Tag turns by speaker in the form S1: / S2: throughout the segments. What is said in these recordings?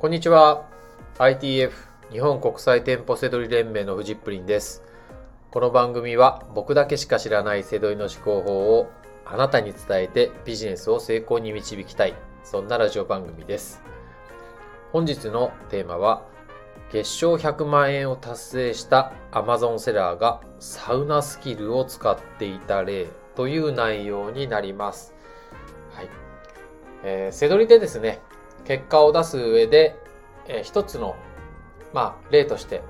S1: こんにちは。ITF 日本国際店舗セドリ連盟のフジップリンです。この番組は僕だけしか知らないセドリの思考法をあなたに伝えてビジネスを成功に導きたい。そんなラジオ番組です。本日のテーマは月賞100万円を達成した Amazon セラーがサウナスキルを使っていた例という内容になります。はい。えー、セドリでですね、結果を出す上で、えー一つの、まあ、例として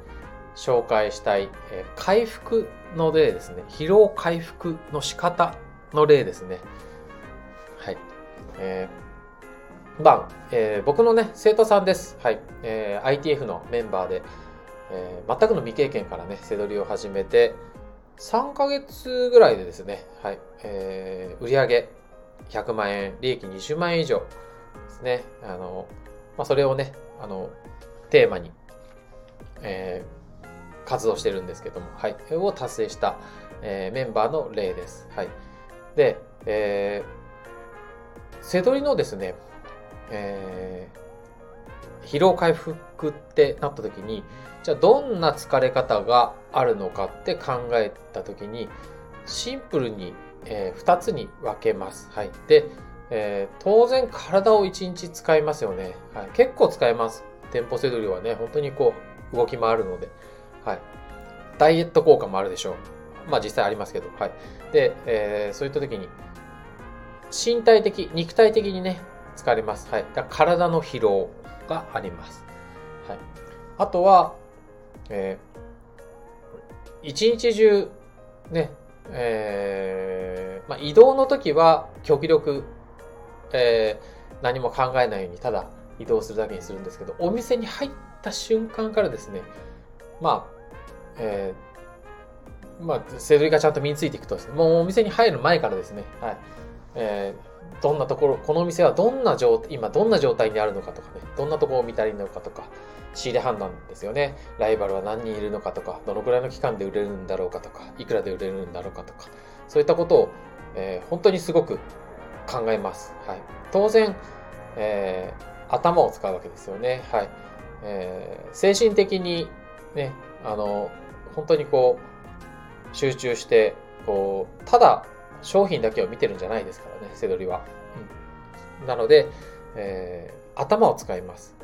S1: 紹介したい、えー回復の例ですね。疲労回復の仕方の例ですね。はい。えーまあ、えー僕のね、生徒さんです。はい。えー ITF のメンバーで、えー全くの未経験からね、セドリを始めて、3ヶ月ぐらいでですね、はい。えー売上100万円、利益20万円以上ですね。あの、まあ、それをね、あの、テーマに、えー活動してるんですけども、はい。を達成した、えーメンバーの例です。はい。で、えー、セドリのですね、えー疲労回復ってなった時に、じゃあどんな疲れ方があるのかって考えた時に、シンプルに、え2つに分けます。はい。で、えー当然体を1日使いますよね。はい。結構使えます。店舗セドリはね、本当にこう、動き回るので。はい。ダイエット効果もあるでしょう。まあ実際ありますけど。はい。で、えーそういった時に、身体的、肉体的にね、疲れます。はい。だ体の疲労があります。はい。あとは、えー一日中、ね、えーまあ、移動の時は極力、えー何も考えないようにただ移動するだけにするんですけど、お店に入った瞬間からですね、まあ、えーまあ、セドリがちゃんと身についていくとですね、もうお店に入る前からですね、はい。えーどんなところ、このお店はどんな状、今どんな状態にあるのかとかね、どんなところを見たらいいのかとか、仕入れ判断ですよね。ライバルは何人いるのかとか、どのくらいの期間で売れるんだろうかとか、いくらで売れるんだろうかとか、そういったことを、えー本当にすごく考えます。はい。当然、えー頭を使うわけですよね。はい。えー精神的にね、あの、本当にこう、集中して、こう、ただ商品だけを見てるんじゃないですからね、セドリは。うんなので、えー頭を使います。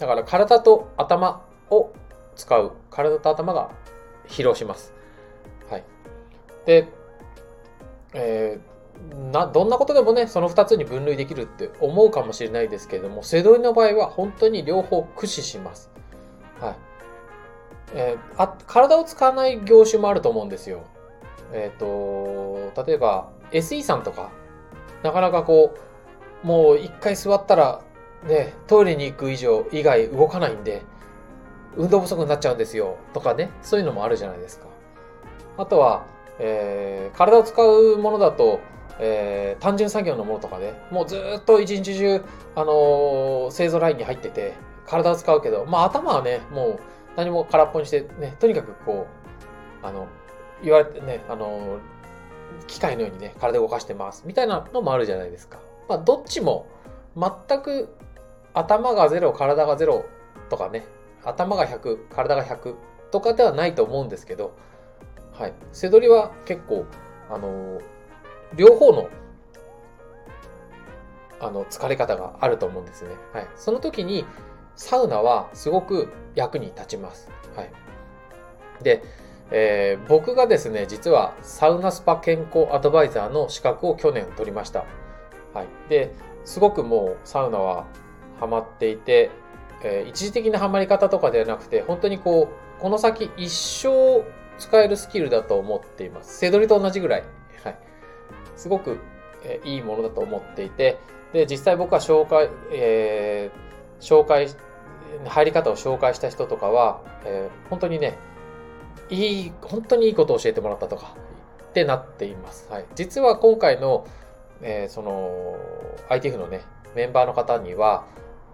S1: だから体と頭を使う。体と頭が疲労します。はい。で、えーな、どんなことでもね、その2つに分類できるって思うかもしれないですけれども、セドリの場合は本当に両方駆使します。はい。えーあ、体を使わない業種もあると思うんですよ。えっ、と、例えば SE さんとか、なかなかこう、もう一回座ったら、ね、トイレに行く以上、以外動かないんで、運動不足になっちゃうんですよ、とかね、そういうのもあるじゃないですか。あとは、えー体を使うものだと、えー単純作業のものとかね、もうずっと一日中、あのー製造ラインに入ってて、体を使うけど、まあ頭はね、もう何も空っぽにして、ね、とにかくこう、あの、言われてね、あの、機械のようにね、体を動かしてます、みたいなのもあるじゃないですか。まあ、どっちも、全く頭が0、体が0とかね、頭が100、体が100とかではないと思うんですけど、はい。背取りは結構、あの、両方の、あの、疲れ方があると思うんですね。はい。その時に、サウナはすごく役に立ちます。はい。で、えー僕がですね、実はサウナスパ健康アドバイザーの資格を去年取りました。はい。で、すごくもうサウナはハマっていて、えー一時的なハマり方とかではなくて、本当にこう、この先一生使えるスキルだと思っています。セドリと同じぐらい。すごく、えいいものだと思っていて、で、実際僕は紹介、えー紹介、入り方を紹介した人とかは、えー本当にね、いい、本当にいいことを教えてもらったとか、ってなっています。はい。実は今回の、えーその、ITF のね、メンバーの方には、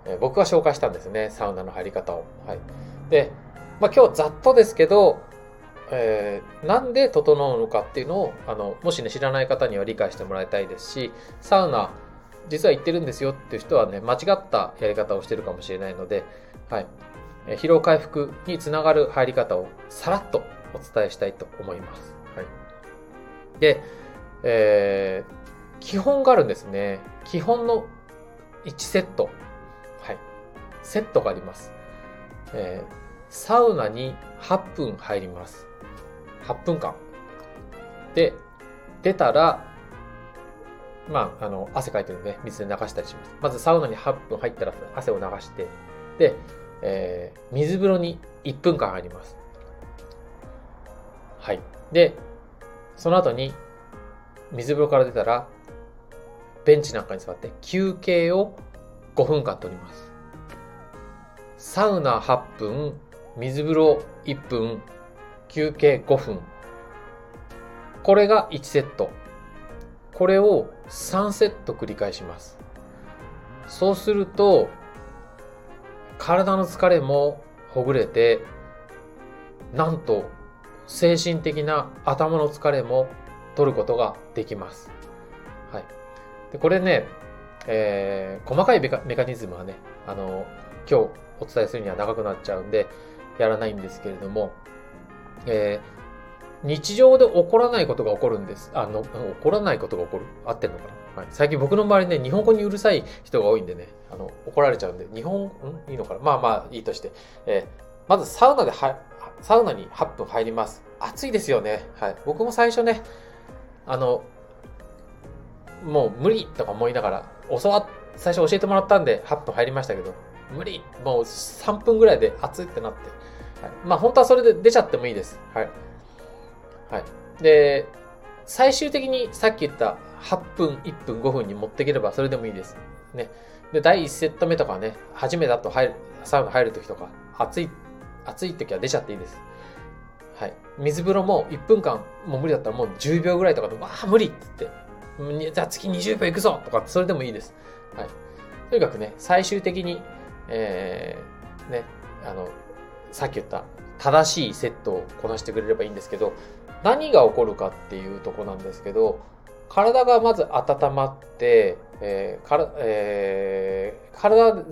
S1: えー僕が紹介したんですね、サウナの入り方を。はい。で、まあ今日ざっとですけど、えーなんで整うのかっていうのを、あの、もしね、知らない方には理解してもらいたいですし、サウナ実は言ってるんですよっていう人はね、間違ったやり方をしてるかもしれないので、はい。疲労回復につながる入り方をさらっとお伝えしたいと思います。はい。で、えー、基本があるんですね。基本の1セット。はい。セットがあります。えー、サウナに8分入ります。8分間。で、出たら、まあ、あの、汗かいてるんで、水で流したりします。まずサウナに8分入ったら汗を流して、で、えー、水風呂に1分間入ります。はい。で、その後に、水風呂から出たら、ベンチなんかに座って休憩を5分間取ります。サウナ8分、水風呂1分、休憩5分。これが1セット。これを3セット繰り返します。そうすると、体の疲れもほぐれて、なんと精神的な頭の疲れも取ることができます。はい。で、これね、えー、細かいメカメカニズムはね、あの、今日お伝えするには長くなっちゃうんで、やらないんですけれども、えー、日常で起こらないことが起こるんです。あの、起こらないことが起こる合ってんのかな、はい、最近僕の周りね、日本語にうるさい人が多いんでね、あの、怒られちゃうんで、日本、ん？いいのかな？まあまあいいとして。えー、まずサウナでは、サウナに8分入ります。暑いですよね。はい。僕も最初ね、あの、もう無理とか思いながら、教わ最初教えてもらったんで8分入りましたけど、無理もう3分ぐらいで熱いってなって。はい、まあ本当はそれで出ちゃってもいいです。はい。はい。で、最終的にさっき言った8分、1分、5分に持っていければそれでもいいです。ね。で、第1セット目とかね、初めだと入る、サウナ入るときとか、暑い、暑いときは出ちゃっていいです。はい。水風呂も1分間もう無理だったらもう10秒ぐらいとかで、わあ、無理って言って、じゃあ次20秒行くぞとか、それでもいいです。はい。とにかくね、最終的にえー、ね、あの、さっき言った正しいセットをこなしてくれればいいんですけど、何が起こるかっていうとこなんですけど、体がまず温まって、えーからえー、体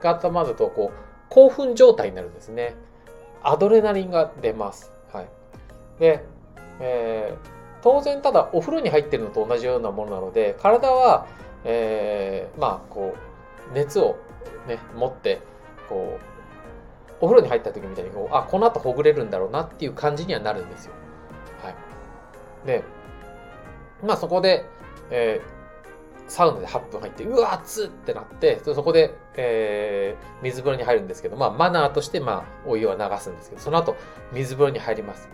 S1: が温まるとこう興奮状態になるんですね。アドレナリンが出ます。はい。で、えー、当然ただお風呂に入ってるのと同じようなものなので、体は、えー、まあこう熱をね、持って、こう、お風呂に入った時みたいにこう、あ、この後ほぐれるんだろうなっていう感じにはなるんですよ。はい。で、まあそこで、えー、サウナで8分入って、うわ、熱ってなって、そこで、えー、水風呂に入るんですけど、まあマナーとして、まあお湯は流すんですけど、その後、水風呂に入ります。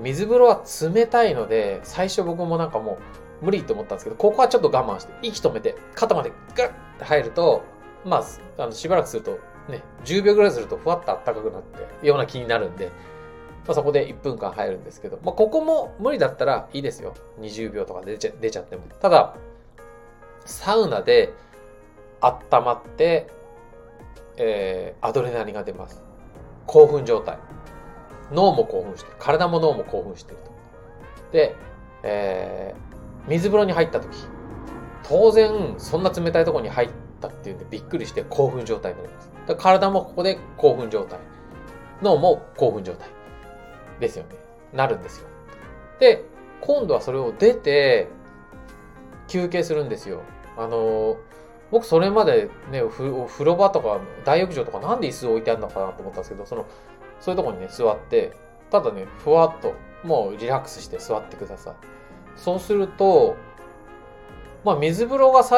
S1: 水風呂は冷たいので、最初僕もなんかもう無理と思ったんですけど、ここはちょっと我慢して、息止めて、肩までグッて入ると、まあ、あのしばらくすると、ね、10秒ぐらいするとふわっと暖かくなってような気になるんで、まあ、そこで1分間入るんですけど、まあ、ここも無理だったらいいですよ。20秒とか出ちゃ出ちゃっても。ただ、サウナで温まって、えー、アドレナリンが出ます。興奮状態。脳も興奮してる。体も脳も興奮してると。で、えー、水風呂に入った時、当然、そんな冷たいところに入ってったっていうんでびっくりして興奮状態になります。だ体もここで興奮状態。脳も興奮状態。ですよね。なるんですよ。で、今度はそれを出て、休憩するんですよ。あの僕それまでね、お風呂場とか大浴場とかなんで椅子置いてあるのかなと思ったんですけど、その、そういうとこにね、座って、ただね、ふわっと、もうリラックスして座ってください。そうすると、まあ水風呂がさ、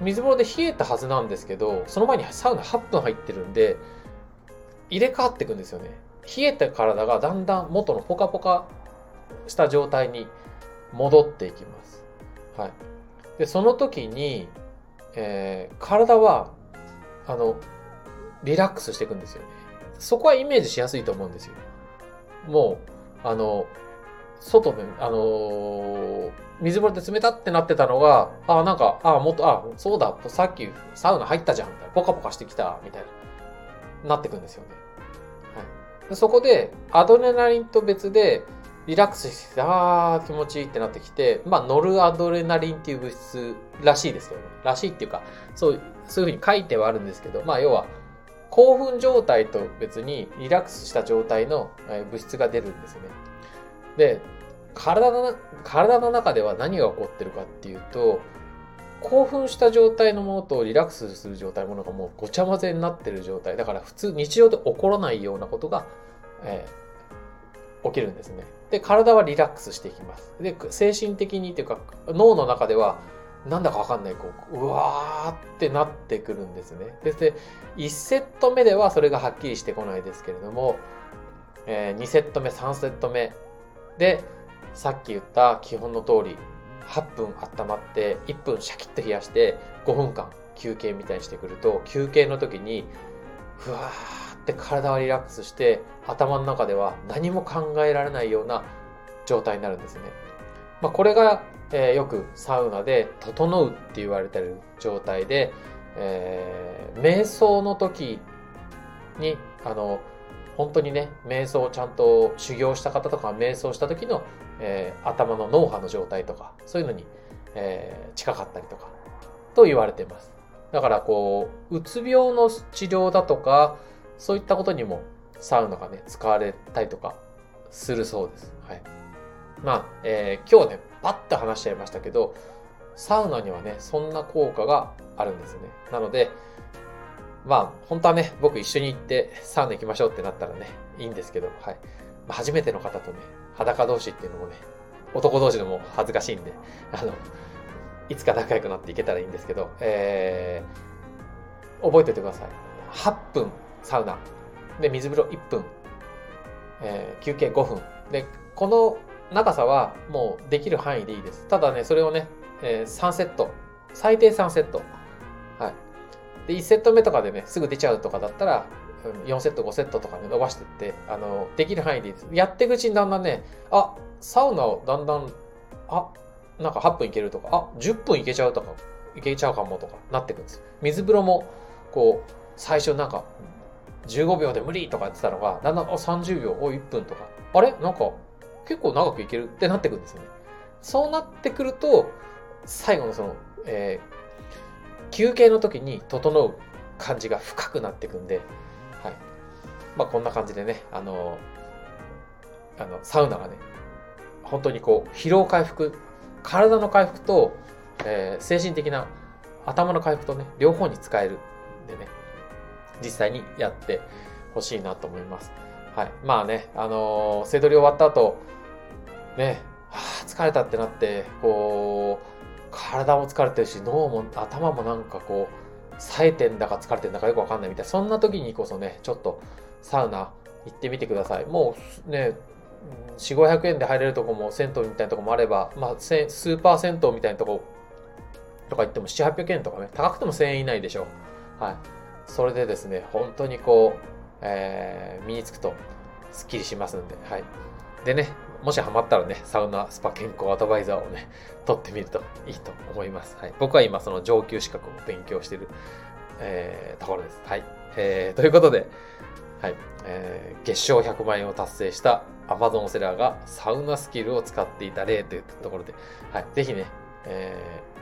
S1: 水風呂で冷えたはずなんですけど、その前にサウナ8分入ってるんで、入れ替わっていくんですよね。冷えた体がだんだん元のポカポカした状態に戻っていきます。はい。で、その時に、えー、体は、あの、リラックスしていくんですよね。そこはイメージしやすいと思うんですよ。もう、あの、外で、あのー、水風呂で冷たってなってたのが、あ、なんか、あ、もっと、あ、そうだ、さっきサウナ入ったじゃん、みたいな。ポカポカしてきた、みたいな。なってくんですよね。はい。でそこで、アドレナリンと別で、リラックスして、あー気持ちいいってなってきて、まあ、ノルアドレナリンっていう物質らしいですけどね。らしいっていうか、そう、そういうふうに書いてはあるんですけど、まあ、要は、興奮状態と別にリラックスした状態の物質が出るんですよね。で、体の、体の中では何が起こってるかっていうと、興奮した状態のものとリラックスする状態のものがもうごちゃ混ぜになってる状態。だから普通、日常で起こらないようなことが、えー、起きるんですね。で、体はリラックスしていきます。で、精神的にっていうか、脳の中では、なんだかわかんない、こう、うわーってなってくるんですね。で、で1セット目ではそれがはっきりしてこないですけれども、えー、2セット目、3セット目で、さっき言った基本の通り、8分温まって、1分シャキッと冷やして、5分間休憩みたいにしてくると、休憩の時に、ふわーって体はリラックスして、頭の中では何も考えられないような状態になるんですね。まあ、これが、えー、よくサウナで「整う」って言われてる状態で、えー、瞑想の時にあの本当にね瞑想をちゃんと修行した方とか瞑想した時の、えー、頭の脳波の状態とかそういうのに、えー、近かったりとかと言われています。だからこううつ病の治療だとかそういったことにもサウナがね使われたりとかするそうです。はい。まあ、えー、今日ね、パッと話しちゃいましたけど、サウナにはね、そんな効果があるんですね。なので、まあ、本当はね、僕一緒に行ってサウナ行きましょうってなったらね、いいんですけど、はい。まあ、初めての方とね、裸同士っていうのもね、男同士でも恥ずかしいんで、あの、いつか仲良くなっていけたらいいんですけど、えー、覚えておいてください。8分サウナ。で、水風呂1分。えー、休憩5分。で、この長さはもうできる範囲でいいです。ただね、それをね、えー、3セット。最低3セット。はい。で、1セット目とかでね、すぐ出ちゃうとかだったら、4セット、5セットとかね、伸ばしてって、あの、できる範囲でいいです。やっていくうちにだんだんね、あ、サウナをだんだん、あ、なんか8分いけるとか、あ、10分いけちゃうとか、いけちゃうかもとかなっていくんです。水風呂も、こう、最初なんか、15秒で無理とか言ってたのが、だんだん、あ、30秒、お、1分とか、あれ？なんか、結構長くいけるってなってくるんですよね。そうなってくると、最後のその、えー、休憩の時に整う感じが深くなっていくんで、はい。まあこんな感じでね、あの、あの、サウナがね、本当にこう、疲労回復、体の回復と、えー、精神的な頭の回復とね、両方に使えるんでね、実際にやってほしいなと思います。はい。まあね、あのー、せどり終わった後、ね、はあ、疲れたってなって、こう、体も疲れてるし、脳も頭もなんかこう、冴えてんだか疲れてんだかよくわかんないみたいな、そんな時にこそね、ちょっとサウナ行ってみてください。もうね、4、500円で入れるとこも、銭湯みたいなとこもあれば、まあ、スーパー銭湯みたいなとことか行っても7、800円とかね、高くても1000円以内でしょう。はい。それでですね、本当にこう、えー、身につくと、スッキリしますんで、はい。でね、もしハマったらね、サウナスパ健康アドバイザーをね、取ってみるといいと思います。はい、僕は今その上級資格を勉強している、えー、ところです。はい。えー、ということで、はい。えー、月賞100万円を達成した Amazon セラーがサウナスキルを使っていた例というところで、はい。ぜひね、え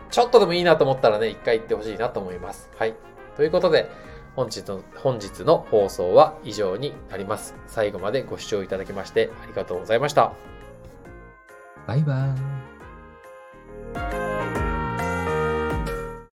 S1: ー、ちょっとでもいいなと思ったらね、一回行ってほしいなと思います。はい。ということで、本日の、本日の放送は以上になります。最後までご視聴いただきましてありがとうございました。
S2: バイバイ。